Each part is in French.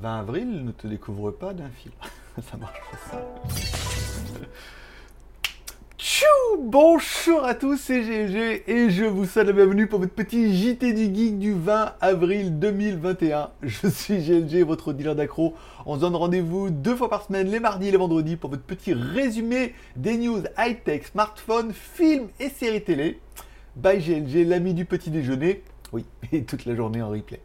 20 avril, ne te découvre pas d'un fil. ça marche pas ça. Tchou Bonjour à tous, c'est GG et je vous souhaite la bienvenue pour votre petit JT du Geek du 20 avril 2021. Je suis GLG, votre dealer d'accro. On se donne rendez-vous deux fois par semaine, les mardis et les vendredis, pour votre petit résumé des news high-tech, smartphones, films et séries télé. Bye GLG, l'ami du petit déjeuner. Oui, et toute la journée en replay.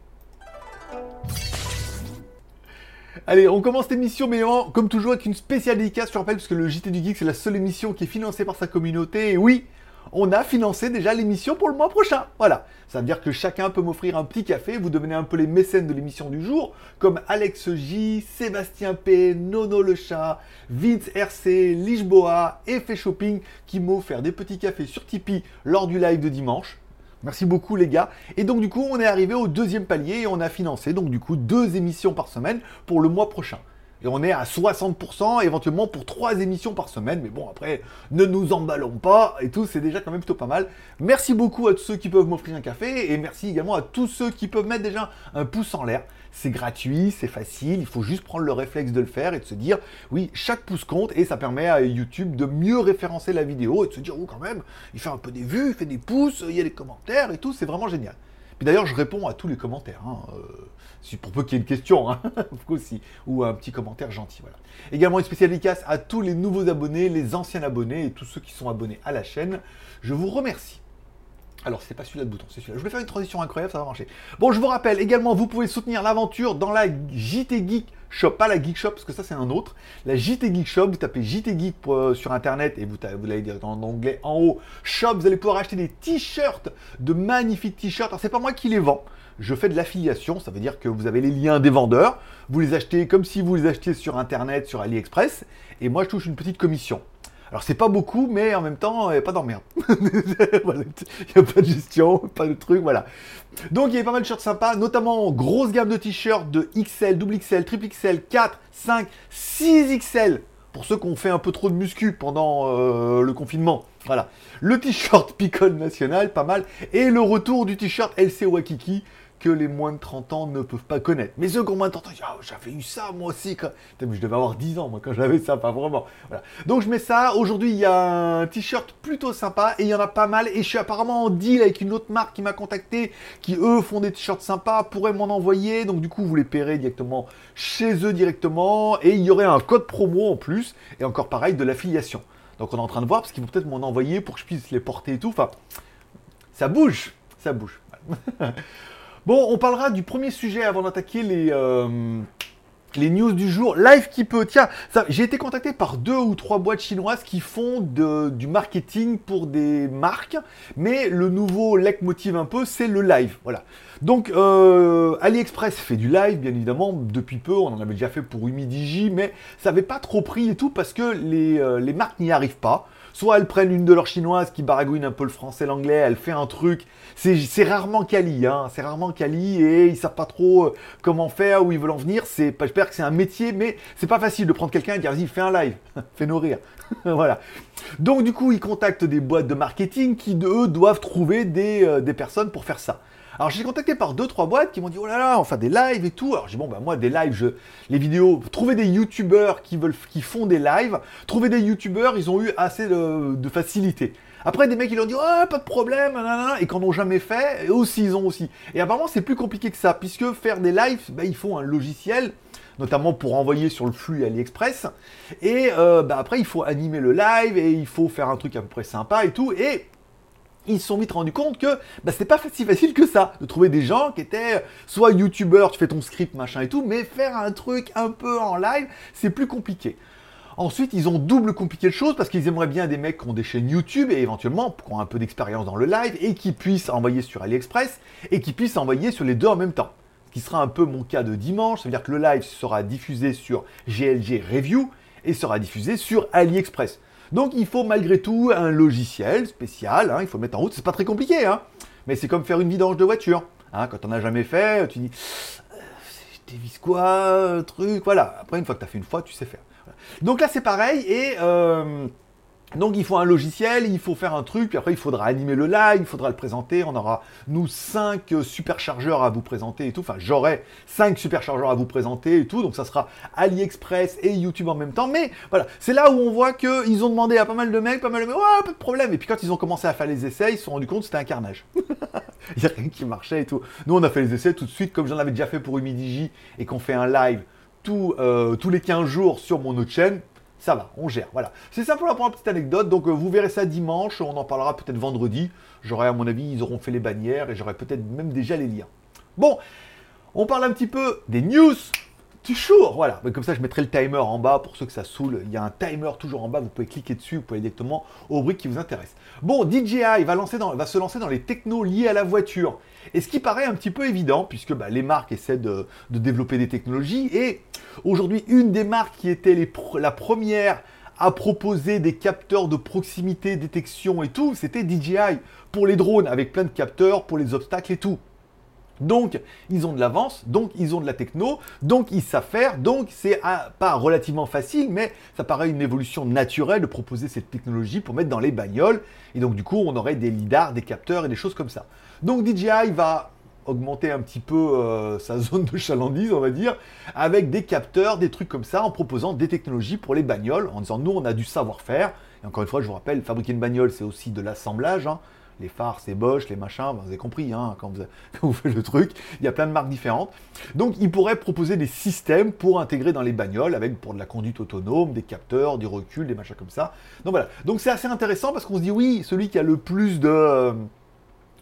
Allez, on commence cette émission, mais comme toujours avec une spéciale dédicace, je rappelle, parce que le JT du Geek, c'est la seule émission qui est financée par sa communauté. Et oui, on a financé déjà l'émission pour le mois prochain. Voilà. Ça veut dire que chacun peut m'offrir un petit café. Vous devenez un peu les mécènes de l'émission du jour, comme Alex J, Sébastien P, Nono le chat, Vince RC, Lisboa, Effet Shopping, qui m'ont des petits cafés sur Tipeee lors du live de dimanche. Merci beaucoup les gars. Et donc du coup, on est arrivé au deuxième palier et on a financé donc du coup deux émissions par semaine pour le mois prochain. Et on est à 60%, éventuellement pour trois émissions par semaine. Mais bon, après, ne nous emballons pas et tout, c'est déjà quand même plutôt pas mal. Merci beaucoup à tous ceux qui peuvent m'offrir un café et merci également à tous ceux qui peuvent mettre déjà un pouce en l'air. C'est gratuit, c'est facile, il faut juste prendre le réflexe de le faire et de se dire, oui, chaque pouce compte et ça permet à YouTube de mieux référencer la vidéo et de se dire, oh quand même, il fait un peu des vues, il fait des pouces, il y a des commentaires et tout, c'est vraiment génial. Puis d'ailleurs, je réponds à tous les commentaires, hein, euh, pour peu qu'il y ait une question, hein, ou un petit commentaire gentil. Voilà. Également une spéciale dédicace à tous les nouveaux abonnés, les anciens abonnés et tous ceux qui sont abonnés à la chaîne. Je vous remercie. Alors, c'est pas celui-là de bouton, c'est celui-là. Je vais faire une transition incroyable, ça va marcher. Bon, je vous rappelle également, vous pouvez soutenir l'aventure dans la JT Geek Shop, pas la Geek Shop, parce que ça c'est un autre. La JT Geek Shop, vous tapez JT Geek euh, sur internet et vous, vous dire en anglais en haut, shop, vous allez pouvoir acheter des t-shirts, de magnifiques t-shirts. Alors, c'est pas moi qui les vends. Je fais de l'affiliation, ça veut dire que vous avez les liens des vendeurs, vous les achetez comme si vous les achetiez sur internet, sur AliExpress, et moi je touche une petite commission. Alors c'est pas beaucoup, mais en même temps, il n'y a pas d'emmerde. Il n'y a pas de gestion, pas de truc, voilà. Donc il y a pas mal de shirts sympas, notamment grosse gamme de t-shirts de XL, double XL, triple XL, 4, 5, 6 XL. Pour ceux qui ont fait un peu trop de muscu pendant euh, le confinement. Voilà. Le t-shirt Picole National, pas mal. Et le retour du t-shirt LC Wakiki que les moins de 30 ans ne peuvent pas connaître. Mais ceux qui ont moins de 30 ans, oh, j'avais eu ça moi aussi. Je devais avoir 10 ans moi quand j'avais ça, pas vraiment. Donc je mets ça. Aujourd'hui, il y a un t-shirt plutôt sympa et il y en a pas mal. Et je suis apparemment en deal avec une autre marque qui m'a contacté, qui eux font des t-shirts sympas, pourraient m'en envoyer. Donc du coup, vous les paierez directement chez eux directement. Et il y aurait un code promo en plus. Et encore pareil, de l'affiliation. Donc on est en train de voir parce qu'ils vont peut-être m'en envoyer pour que je puisse les porter et tout. Enfin, ça bouge, ça bouge. Bon, on parlera du premier sujet avant d'attaquer les, euh, news du jour. Live qui peut. Tiens, j'ai été contacté par deux ou trois boîtes chinoises qui font du marketing pour des marques, mais le nouveau leitmotiv un peu, c'est le live. Voilà. Donc, euh, AliExpress fait du live, bien évidemment, depuis peu. On en avait déjà fait pour Humidigi, mais ça n'avait pas trop pris et tout parce que les, euh, les marques n'y arrivent pas. Soit elles prennent une de leurs chinoises qui baragouine un peu le français, l'anglais, elle fait un truc. C'est rarement quali, hein. C'est rarement quali et ils savent pas trop euh, comment faire, où ils veulent en venir. J'espère que c'est un métier, mais c'est pas facile de prendre quelqu'un et dire vas-y, fais un live, fais-nous rire. voilà. Donc du coup, ils contactent des boîtes de marketing qui, eux, doivent trouver des, euh, des personnes pour faire ça. Alors j'ai contacté par deux trois boîtes qui m'ont dit oh là là, on fait des lives et tout. Alors j'ai dit bon bah moi des lives, je, les vidéos, trouver des youtubeurs qui veulent, qui font des lives, trouver des youtubeurs, ils ont eu assez de, facilité. Après, des mecs, ils ont dit, oh, pas de problème, nanana, et qu'en ont jamais fait, aussi, ils ont aussi. Et apparemment, c'est plus compliqué que ça, puisque faire des lives, bah, il faut un logiciel, notamment pour envoyer sur le flux AliExpress. Et euh, bah, après, il faut animer le live, et il faut faire un truc à peu près sympa et tout. Et ils se sont vite rendus compte que bah, c'était pas si facile que ça de trouver des gens qui étaient soit youtubeurs, tu fais ton script, machin et tout, mais faire un truc un peu en live, c'est plus compliqué. Ensuite, ils ont double compliqué le chose parce qu'ils aimeraient bien des mecs qui ont des chaînes YouTube et éventuellement qui ont un peu d'expérience dans le live et qui puissent envoyer sur AliExpress et qui puissent envoyer sur les deux en même temps. Ce qui sera un peu mon cas de dimanche, ça veut dire que le live sera diffusé sur GLG Review et sera diffusé sur AliExpress. Donc il faut malgré tout un logiciel spécial, hein, il faut le mettre en route, c'est pas très compliqué, hein, mais c'est comme faire une vidange de voiture. Hein, quand on n'a jamais fait, tu dis, euh, dévisse quoi, truc, voilà. Après, une fois que tu as fait une fois, tu sais faire. Donc là, c'est pareil, et euh, Donc il faut un logiciel, il faut faire un truc, puis après il faudra animer le live, il faudra le présenter, on aura nous 5 superchargeurs à vous présenter et tout, enfin j'aurai 5 superchargeurs à vous présenter et tout, donc ça sera AliExpress et YouTube en même temps, mais voilà, c'est là où on voit qu'ils ont demandé à pas mal de mecs, pas mal de mecs, ouais, pas de problème, et puis quand ils ont commencé à faire les essais, ils se sont rendus compte que c'était un carnage. il n'y a rien qui marchait et tout. Nous on a fait les essais tout de suite, comme j'en avais déjà fait pour Humidigi, et qu'on fait un live euh, tous les 15 jours sur mon autre chaîne, ça va, on gère. Voilà. C'est simplement pour une petite anecdote. Donc, euh, vous verrez ça dimanche. On en parlera peut-être vendredi. J'aurai, à mon avis, ils auront fait les bannières et j'aurai peut-être même déjà les liens. Bon, on parle un petit peu des news toujours, voilà. comme ça, je mettrai le timer en bas pour ceux que ça saoule. Il y a un timer toujours en bas. Vous pouvez cliquer dessus. Vous pouvez directement au bruit qui vous intéresse. Bon, DJI va se lancer dans les technos liés à la voiture. Et ce qui paraît un petit peu évident, puisque bah, les marques essaient de, développer des technologies. Et aujourd'hui, une des marques qui était la première à proposer des capteurs de proximité, détection et tout, c'était DJI pour les drones, avec plein de capteurs pour les obstacles et tout. Donc, ils ont de l'avance, donc ils ont de la techno, donc ils savent faire, donc c'est ah, pas relativement facile, mais ça paraît une évolution naturelle de proposer cette technologie pour mettre dans les bagnoles. Et donc, du coup, on aurait des lidars, des capteurs et des choses comme ça. Donc, DJI va augmenter un petit peu euh, sa zone de chalandise, on va dire, avec des capteurs, des trucs comme ça, en proposant des technologies pour les bagnoles, en disant nous, on a du savoir-faire. Et encore une fois, je vous rappelle, fabriquer une bagnole, c'est aussi de l'assemblage. Hein les phares, c'est Bosch, les machins, vous avez compris, hein, quand, vous, faites le truc, il y a plein de marques différentes. Donc, ils pourraient proposer des systèmes pour intégrer dans les bagnoles, avec pour de la conduite autonome, des capteurs, du recul, des machins comme ça. Donc voilà. Donc c'est assez intéressant parce qu'on se dit, oui, celui qui a le plus de,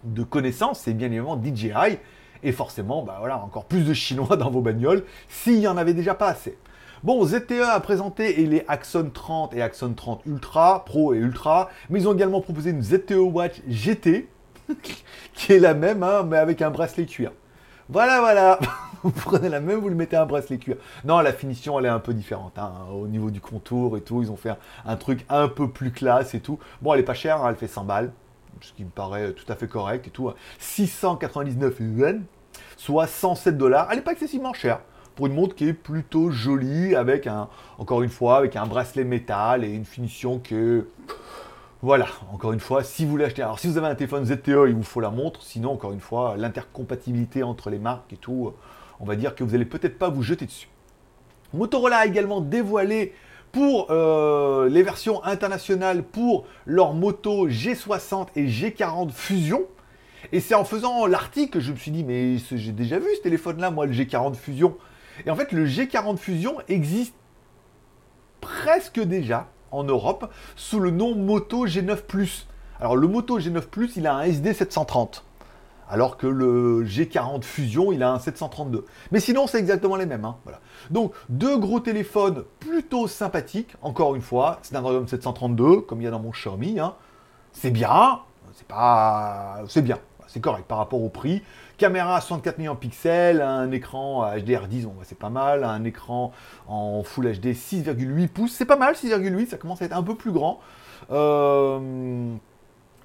de connaissances, c'est bien évidemment DJI. Et forcément, bah voilà, encore plus de Chinois dans vos bagnoles, s'il n'y en avait déjà pas assez. Bon, ZTE a présenté les Axon 30 et Axon 30 Ultra, Pro et Ultra, mais ils ont également proposé une ZTE Watch GT, qui est la même, hein, mais avec un bracelet cuir. Voilà, voilà. vous prenez la même, vous le mettez un bracelet cuir. Non, la finition, elle est un peu différente. Hein, au niveau du contour et tout, ils ont fait un, truc un peu plus classe et tout. Bon, elle est pas chère, hein, elle fait 100 balles, ce qui me paraît tout à fait correct et tout. 699 yuan, soit 107 dollars. Elle n'est pas excessivement chère pour une montre qui est plutôt jolie, avec un, encore une fois, avec un bracelet métal et une finition que. Voilà, encore une fois, si vous voulez acheter. Alors, si vous avez un téléphone ZTE, il vous faut la montre. Sinon, encore une fois, l'intercompatibilité entre les marques et tout, on va dire que vous n'allez peut-être pas vous jeter dessus. Motorola a également dévoilé pour euh, les versions internationales pour leur moto G60 et G40 Fusion. Et c'est en faisant l'article que je me suis dit, mais j'ai déjà vu ce téléphone-là, moi, le G40 Fusion. Et en fait, le G40 Fusion existe presque déjà en Europe sous le nom Moto G9 Plus. Alors le Moto G9 Plus, il a un SD 730. Alors que le G40 Fusion, il a un 732. Mais sinon, c'est exactement les mêmes. Hein, voilà. Donc, deux gros téléphones plutôt sympathiques. Encore une fois, Snapdragon 732, comme il y a dans mon Xiaomi. Hein. C'est bien, c'est pas... C'est bien c'est correct par rapport au prix. Caméra 64 millions de pixels, un écran HDR10, c'est pas mal, un écran en Full HD 6,8 pouces, c'est pas mal, 6,8, ça commence à être un peu plus grand. Euh,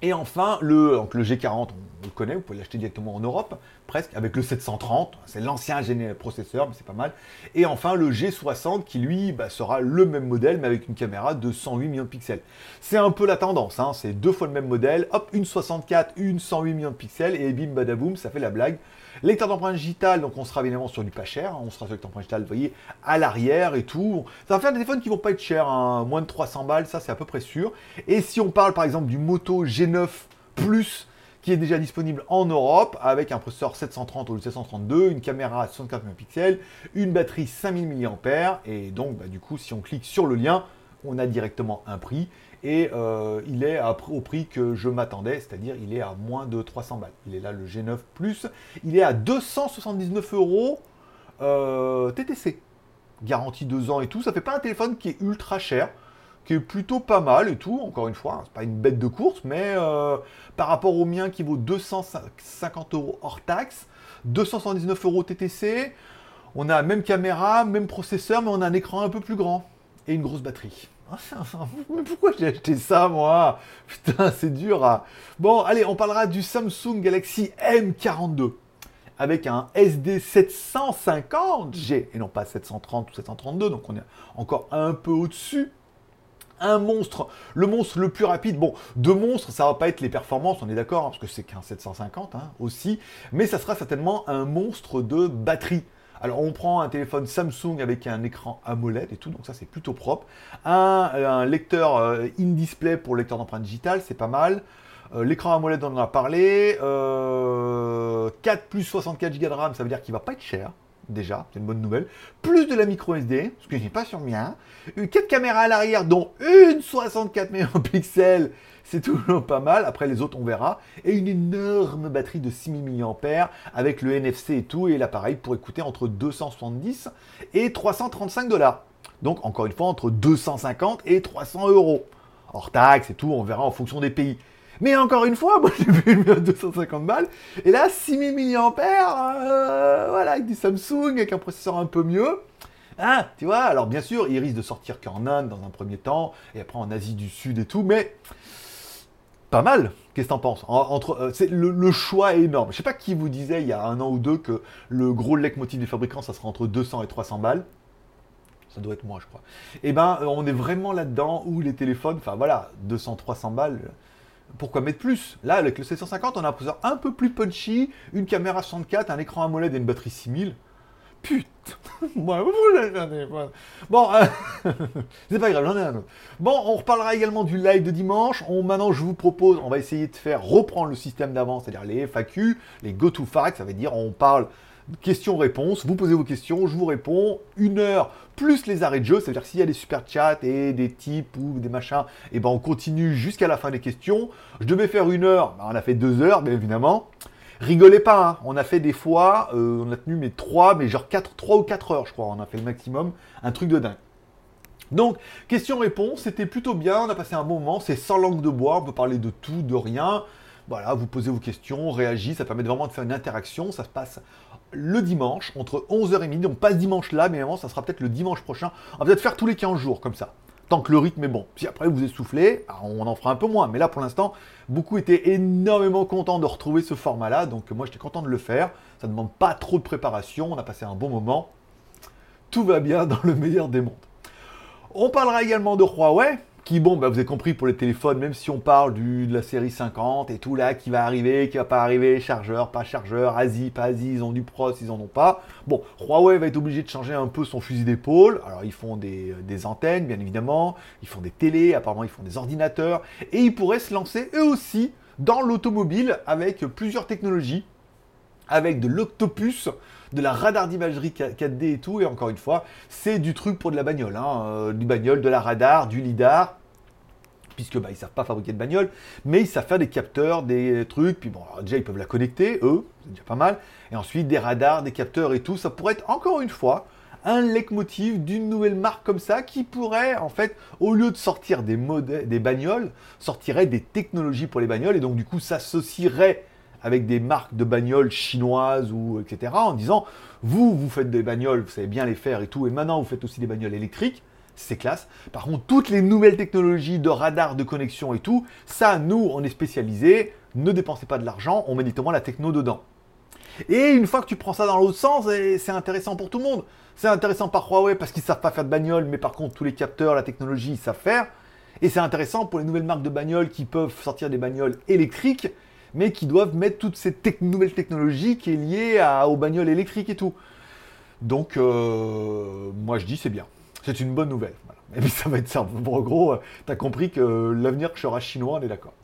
et enfin, le, le G40, on, le connaît, vous pouvez l'acheter directement en Europe, presque, avec le 730, c'est l'ancien processeur, mais c'est pas mal. Et enfin, le G60, qui lui bah, sera le même modèle, mais avec une caméra de 108 millions de pixels. C'est un peu la tendance, hein, c'est deux fois le même modèle, hop, une 64, une 108 millions de pixels, et bim badaboum, ça fait la blague. Lecteur d'empreinte digitale, donc on sera évidemment sur du pas cher, hein, on sera sur lecteur d'empreinte digitale, vous voyez, à l'arrière et tout. Ça va faire des téléphones qui vont pas être chers, hein, moins de 300 balles, ça c'est à peu près sûr. Et si on parle par exemple du Moto G9 Plus, qui est déjà disponible en Europe avec un processeur 730 ou 732, une caméra à 64 mégapixels, une batterie 5000 mAh et donc bah, du coup si on clique sur le lien, on a directement un prix et euh, il est au prix que je m'attendais, c'est-à-dire il est à moins de 300 balles. Il est là le G9 Plus, il est à 279 euros euh, TTC, garantie 2 ans et tout. Ça fait pas un téléphone qui est ultra cher, plutôt pas mal et tout. Encore une fois, c'est pas une bête de course, mais euh, par rapport au mien qui vaut 250 euros hors taxe, 279 euros TTC. On a même caméra, même processeur, mais on a un écran un peu plus grand et une grosse batterie. Mais pourquoi j'ai acheté ça, moi? Putain, c'est dur à... Bon, allez, on parlera du Samsung Galaxy M42 avec un SD 750G et non pas 730 ou 732, donc on est encore un peu au-dessus. Un monstre, le monstre le plus rapide. Bon, deux monstres, ça va pas être les performances, on est d'accord, hein, parce que c'est qu'un 750 hein, aussi, mais ça sera certainement un monstre de batterie. Alors on prend un téléphone Samsung avec un écran AMOLED et tout, donc ça c'est plutôt propre. Un, lecteur euh, in-display pour lecteur d'empreintes digitales, c'est pas mal. Euh, l'écran AMOLED, on en a parlé. 4 euh, plus 64 Go de RAM, ça veut dire qu'il va pas être cher déjà, c'est une bonne nouvelle. Plus de la micro SD, ce que j'ai pas sur mien. 4 caméras à l'arrière, dont une 64 mégapixels, c'est toujours pas mal. Après les autres, on verra. Et une énorme batterie de 6000 mAh avec le NFC et tout. Et l'appareil pourrait coûter entre 270 et 335 dollars. Donc encore une fois, entre 250 et 300 euros. Hors taxe et tout, on verra en fonction des pays. Mais encore une fois, moi j'ai vu le 250 balles. Et là, 6000 mAh, euh, voilà, avec du Samsung, avec un processeur un peu mieux. Ah, tu vois, alors bien sûr, il risque de sortir qu'en Inde dans un premier temps, et après en Asie du Sud et tout, mais pas mal. Qu'est-ce que t'en penses? Entre, euh, c'est le, choix est énorme. Je sais pas qui vous disait il y a un an ou deux que le gros leitmotiv des fabricants, ça sera entre 200 et 300 balles. Ça doit être moi, je crois. Eh ben, euh, on est vraiment là-dedans où les téléphones, enfin voilà, 200, 300 balles pourquoi mettre plus? Là, avec le 750, on a un processeur un peu plus punchy, une caméra 64, un écran AMOLED et une batterie 6000. Putain Bon, euh, c'est pas grave, j'en ai un autre. Bon, on reparlera également du live de dimanche. Maintenant, je vous propose, on va essayer de faire reprendre le système d'avant, c'est-à-dire les FAQ, les go-to-fact, ça veut dire on parle questions-réponses. Vous posez vos questions, je vous réponds. Une heure plus les arrêts de jeu, c'est-à-dire s'il y a des super chats et des types ou des machins, et eh ben on continue jusqu'à la fin des questions. Je devais faire une heure, ben, on a fait deux heures, bien évidemment. Rigolez pas, hein. on a fait des fois, euh, on a tenu mais trois, mais genre quatre, trois ou quatre heures, je crois, on a fait le maximum, un truc de dingue. Donc, question-réponse, c'était plutôt bien, on a passé un moment, c'est sans langue de bois, on peut parler de tout, de rien. Voilà, vous posez vos questions, on réagit, ça permet vraiment de faire une interaction, ça se passe le dimanche, entre 11h et midi. On passe dimanche là, mais avant, ça sera peut-être le dimanche prochain. On va peut-être faire tous les 15 jours, comme ça. Tant que le rythme est bon. Si après vous essoufflez, on en fera un peu moins. Mais là, pour l'instant, beaucoup étaient énormément contents de retrouver ce format-là. Donc moi, j'étais content de le faire. Ça ne demande pas trop de préparation. On a passé un bon moment. Tout va bien dans le meilleur des mondes. On parlera également de Huawei qui, bon, bah, vous avez compris pour les téléphones, même si on parle de la série 50 et tout là, qui va arriver, qui va pas arriver, chargeur, pas chargeur, Asie, pas Asie, ils ont du pros, ils en ont pas. Bon, Huawei va être obligé de changer un peu son fusil d'épaule. Alors, ils font des, des, antennes, bien évidemment, ils font des télés, apparemment, ils font des ordinateurs, et ils pourraient se lancer eux aussi dans l'automobile avec plusieurs technologies, avec de l'octopus, de la radar d'imagerie 4D et tout, et encore une fois, c'est du truc pour de la bagnole, hein, euh, du bagnole, de la radar, du lidar, puisque bah, ils savent pas fabriquer de bagnole, mais ils savent faire des capteurs, des trucs, puis bon, déjà ils peuvent la connecter, eux, c'est déjà pas mal, et ensuite des radars, des capteurs et tout, ça pourrait être encore une fois un leitmotiv d'une nouvelle marque comme ça qui pourrait, en fait, au lieu de sortir des modèles, des bagnoles, sortirait des technologies pour les bagnoles et donc du coup s'associerait avec des marques de bagnoles chinoises ou etc. en disant vous, vous faites des bagnoles, vous savez bien les faire et tout, et maintenant vous faites aussi des bagnoles électriques c'est classe. Par contre, toutes les nouvelles technologies de radar, de connexion et tout, ça, nous, on est spécialisé. Ne dépensez pas de l'argent, on met directement la techno dedans. Et une fois que tu prends ça dans l'autre sens, c'est intéressant pour tout le monde. C'est intéressant par Huawei parce qu'ils savent pas faire de bagnole, mais par contre, tous les capteurs, la technologie, ils savent faire. Et c'est intéressant pour les nouvelles marques de bagnoles qui peuvent sortir des bagnoles électriques, mais qui doivent mettre toutes ces nouvelles technologies qui est liées aux bagnoles électriques et tout. Donc, euh, moi je dis c'est bien. C'est une bonne nouvelle. Et puis ça va être simple. en gros, euh, tu compris que l'avenir sera chinois, on est d'accord.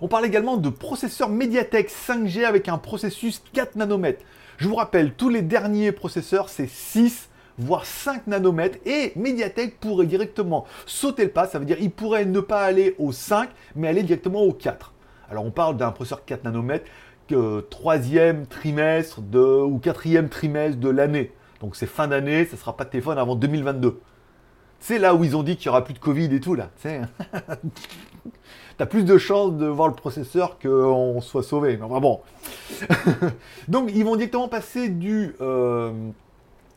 On parle également de processeurs Mediatek 5G avec un processus 4 nanomètres. Je vous rappelle, tous les derniers processeurs, c'est 6 voire 5 nanomètres et Mediatek pourrait directement sauter le pas, ça veut dire il pourrait ne pas aller au 5 mais aller directement au 4. Alors on parle d'un processeur 4 nanomètres que troisième trimestre de, ou quatrième trimestre de l'année. Donc c'est fin d'année, ça sera pas de téléphone avant 2022. C'est là où ils ont dit qu'il y aura plus de Covid et tout là. T'as plus de chances de voir le processeur qu'on soit sauvé. Mais bon. Donc ils vont directement passer du, euh,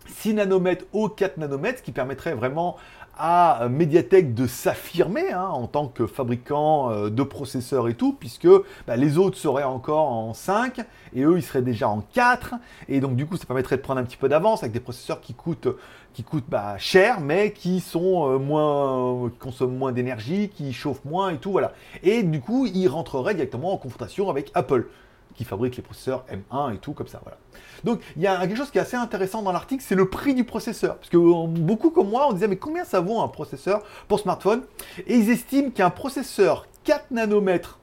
6 nanomètres au 4 nanomètres, ce qui permettrait vraiment à Mediatek de s'affirmer hein, en tant que fabricant euh, de processeurs et tout, puisque bah, les autres seraient encore en 5 et eux ils seraient déjà en 4. Et donc du coup ça permettrait de prendre un petit peu d'avance avec des processeurs qui coûtent, qui coûtent bah, cher, mais qui sont euh, moins, qui consomment moins d'énergie, qui chauffent moins et tout, voilà. Et du coup ils rentreraient directement en confrontation avec Apple qui fabrique les processeurs M1 et tout comme ça. Voilà. Donc il y a quelque chose qui est assez intéressant dans l'article, c'est le prix du processeur. Parce que euh, beaucoup comme moi, on disait mais combien ça vaut un processeur pour smartphone? Et ils estiment qu'un processeur 4 nanomètres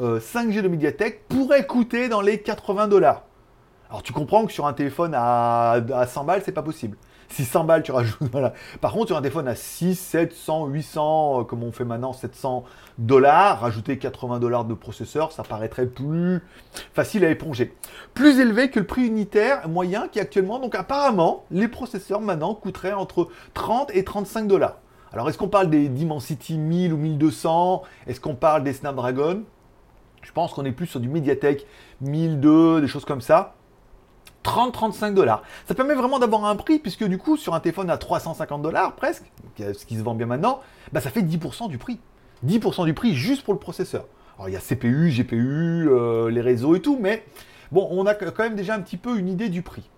5G euh, de Mediatek pourrait coûter dans les 80 dollars. Alors tu comprends que sur un téléphone à, à 100 balles, c'est pas possible. 600 balles, tu rajoutes. Par contre, sur un téléphone à 6, 700, 800, comme on fait maintenant, 700 dollars, rajouter 80 dollars de processeur, ça paraîtrait plus facile à éponger. Plus élevé que le prix unitaire moyen qui est actuellement. Donc, apparemment, les processeurs maintenant coûteraient entre 30 et 35 dollars. Alors, est-ce qu'on parle des Dimensity 1000 ou 1200 Est-ce qu'on parle des Snapdragon? Je pense qu'on est plus sur du Mediatek 1002, des choses comme ça. 30-35 dollars. Ça permet vraiment d'avoir un prix, puisque du coup, sur un téléphone à 350 dollars presque, ce qui se vend bien maintenant, bah, ça fait 10% du prix. 10% du prix juste pour le processeur. Alors il y a CPU, GPU, euh, les réseaux et tout, mais bon, on a quand même déjà un petit peu une idée du prix.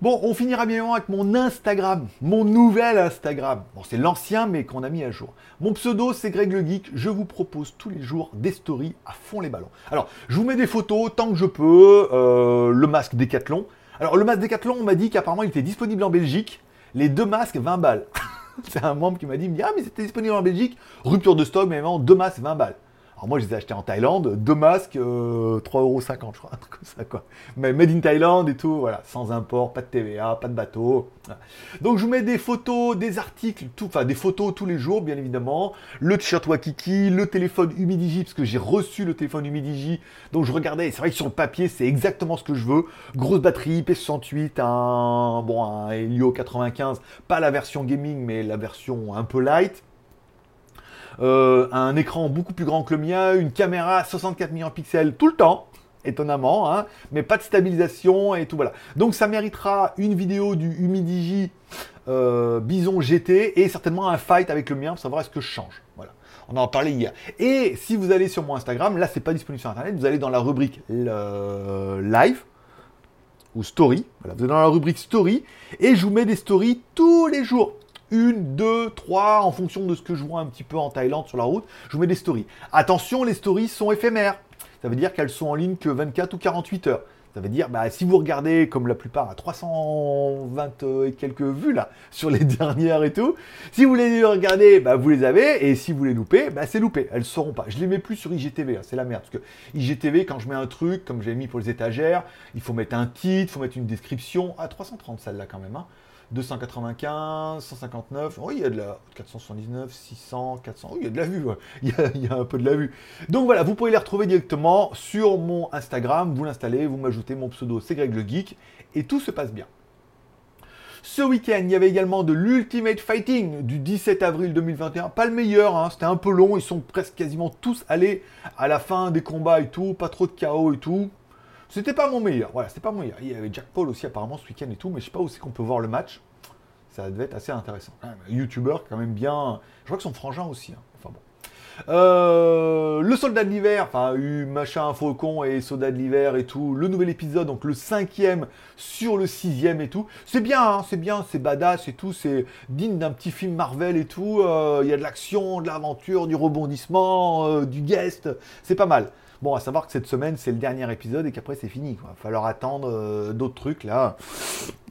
Bon, on finira bien avec mon Instagram, mon nouvel Instagram. Bon, c'est l'ancien, mais qu'on a mis à jour. Mon pseudo, c'est Greg le Geek. Je vous propose tous les jours des stories à fond les ballons. Alors, je vous mets des photos tant que je peux. Euh, le masque Decathlon. Alors, le masque Decathlon, on m'a dit qu'apparemment, il était disponible en Belgique. Les deux masques, 20 balles. c'est un membre qui m'a dit, ah, mais c'était disponible en Belgique. Rupture de stock, mais vraiment, deux masques, 20 balles. Alors moi, je les ai achetés en Thaïlande, deux masques, 3,50€, euh, je crois, un truc comme ça, quoi. Mais made in Thaïlande et tout, voilà, sans import, pas de TVA, pas de bateau. Donc je vous mets des photos, des articles, tout, enfin des photos tous les jours, bien évidemment. Le t-shirt Wakiki, le téléphone Humidigi, parce que j'ai reçu le téléphone Humidigi. Donc je regardais, c'est vrai que sur le papier, c'est exactement ce que je veux. Grosse batterie, P68, un, bon, un Helio 95, pas la version gaming, mais la version un peu light. Euh, un écran beaucoup plus grand que le mien, une caméra 64 millions de pixels tout le temps, étonnamment, hein, mais pas de stabilisation et tout voilà. Donc ça méritera une vidéo du Humidigi euh, Bison GT et certainement un fight avec le mien pour savoir est-ce que je change. Voilà. On en a parlé hier. Et si vous allez sur mon Instagram, là c'est pas disponible sur internet, vous allez dans la rubrique live ou story. Voilà, vous êtes dans la rubrique story et je vous mets des stories tous les jours une, deux, trois, en fonction de ce que je vois un petit peu en Thaïlande sur la route, je vous mets des stories. Attention, les stories sont éphémères. Ça veut dire qu'elles sont en ligne que 24 ou 48 heures. Ça veut dire, bah, si vous regardez, comme la plupart, à 320 et quelques vues là, sur les dernières et tout, si vous les regardez, bah, vous les avez, et si vous les loupez, bah, c'est loupé, elles ne seront pas. Je les mets plus sur IGTV, hein, c'est la merde, parce que IGTV, quand je mets un truc, comme j'ai mis pour les étagères, il faut mettre un titre, il faut mettre une description, à 330 celle-là quand même, hein. 295, 159, oui, il y a de la 479, 600, 400, oui, il y a de la vue, il, y a, un peu de la vue. Donc voilà, vous pouvez les retrouver directement sur mon Instagram, vous l'installez, vous m'ajoutez mon pseudo, c'est Greg le Geek, et tout se passe bien. Ce week-end, il y avait également de l'Ultimate Fighting du 17 avril 2021. Pas le meilleur, hein, c'était un peu long. Ils sont presque quasiment tous allés à la fin des combats et tout. Pas trop de chaos et tout. C'était pas mon meilleur. Voilà, c'était pas mon meilleur. Il y avait Jack Paul aussi apparemment ce week-end et tout, mais je sais pas où c'est qu'on peut voir le match. Ça devait être assez intéressant. Un YouTuber quand même bien. Je crois que son frangin aussi. Hein. Enfin bon. Euh, le soldat de l'hiver, enfin, eu machin, faucon et soldat de l'hiver et tout. Le nouvel épisode, donc le cinquième sur le sixième et tout. C'est bien, hein, c'est bien, c'est badass et tout. C'est digne d'un petit film Marvel et tout. Euh, il y a de l'action, de l'aventure, du rebondissement, euh, du guest. C'est pas mal. Bon, à savoir que cette semaine, c'est le dernier épisode et qu'après, c'est fini. Il va falloir attendre d'autres trucs là.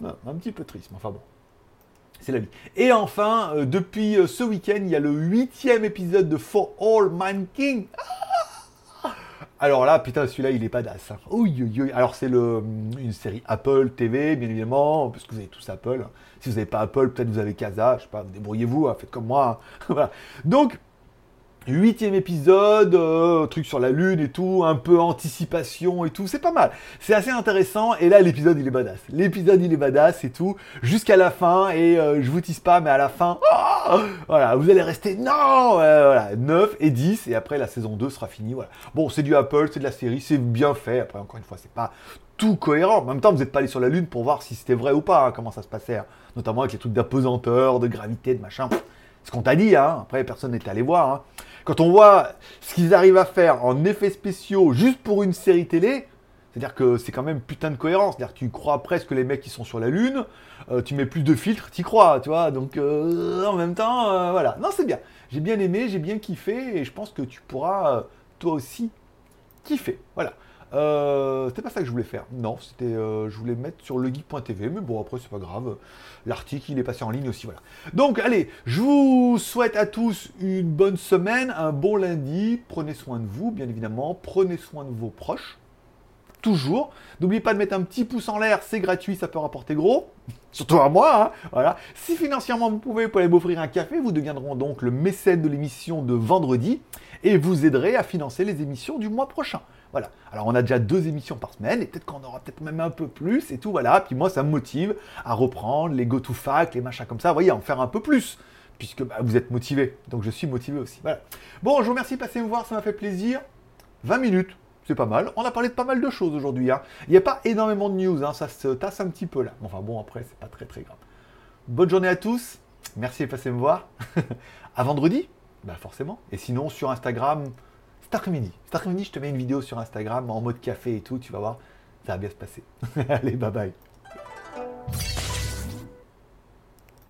Un petit peu triste, mais enfin bon. C'est la vie. Et enfin, euh, depuis euh, ce week-end, il y a le huitième épisode de For All Mankind. Ah Alors là, putain, celui-là, il est pas d'as. Hein. Alors, c'est le, une série Apple TV, bien évidemment, parce que vous avez tous Apple. Si vous n'avez pas Apple, peut-être vous avez Casa, je sais pas, débrouillez-vous, hein, faites comme moi. voilà. Donc, Huitième épisode, euh, truc sur la lune et tout, un peu anticipation et tout, c'est pas mal. C'est assez intéressant et là l'épisode il est badass. L'épisode il est badass et tout, jusqu'à la fin et euh, je vous tease pas mais à la fin, oh voilà, vous allez rester non, voilà, 9 et 10 et après la saison 2 sera finie, voilà. Bon, c'est du Apple, c'est de la série, c'est bien fait. Après encore une fois, c'est pas tout cohérent. En même temps, vous n'êtes pas allé sur la lune pour voir si c'était vrai ou pas, hein, comment ça se passait, hein. notamment avec les trucs d'apesanteur, de gravité, de machin. Ce qu'on t'a dit, hein. après personne n'est allé voir. Hein. Quand on voit ce qu'ils arrivent à faire en effets spéciaux juste pour une série télé, c'est-à-dire que c'est quand même putain de cohérence. C'est-à-dire que tu crois presque les mecs qui sont sur la Lune, euh, tu mets plus de filtres, tu crois, tu vois. Donc euh, en même temps, euh, voilà. Non, c'est bien. J'ai bien aimé, j'ai bien kiffé et je pense que tu pourras toi aussi kiffer. Voilà. Euh, c'était pas ça que je voulais faire. Non, c'était, euh, je voulais mettre sur legeek.tv, mais bon, après, c'est pas grave. L'article, il est passé en ligne aussi, voilà. Donc, allez, je vous souhaite à tous une bonne semaine, un bon lundi. Prenez soin de vous, bien évidemment. Prenez soin de vos proches. Toujours. N'oubliez pas de mettre un petit pouce en l'air, c'est gratuit, ça peut rapporter gros. Surtout à moi, hein. voilà. Si financièrement vous pouvez, vous pouvez m'offrir un café, vous deviendrez donc le mécène de l'émission de vendredi et vous aiderez à financer les émissions du mois prochain. Voilà. Alors on a déjà deux émissions par semaine, et peut-être qu'on aura peut-être même un peu plus, et tout, voilà. Puis moi, ça me motive à reprendre les go-to-fac, les machins comme ça, vous voyez, à en faire un peu plus, puisque bah, vous êtes motivé. Donc je suis motivé aussi. Voilà. Bon, je vous remercie de passer me voir, ça m'a fait plaisir. 20 minutes, c'est pas mal. On a parlé de pas mal de choses aujourd'hui. Hein. Il n'y a pas énormément de news, hein. ça se tasse un petit peu là. Enfin bon, après, c'est pas très très grave. Bonne journée à tous. Merci de passer me voir. à vendredi, bah forcément. Et sinon, sur Instagram, cet après-midi. Cet après-midi, je te mets une vidéo sur Instagram en mode café et tout, tu vas voir, ça va bien se passer. Allez, bye bye.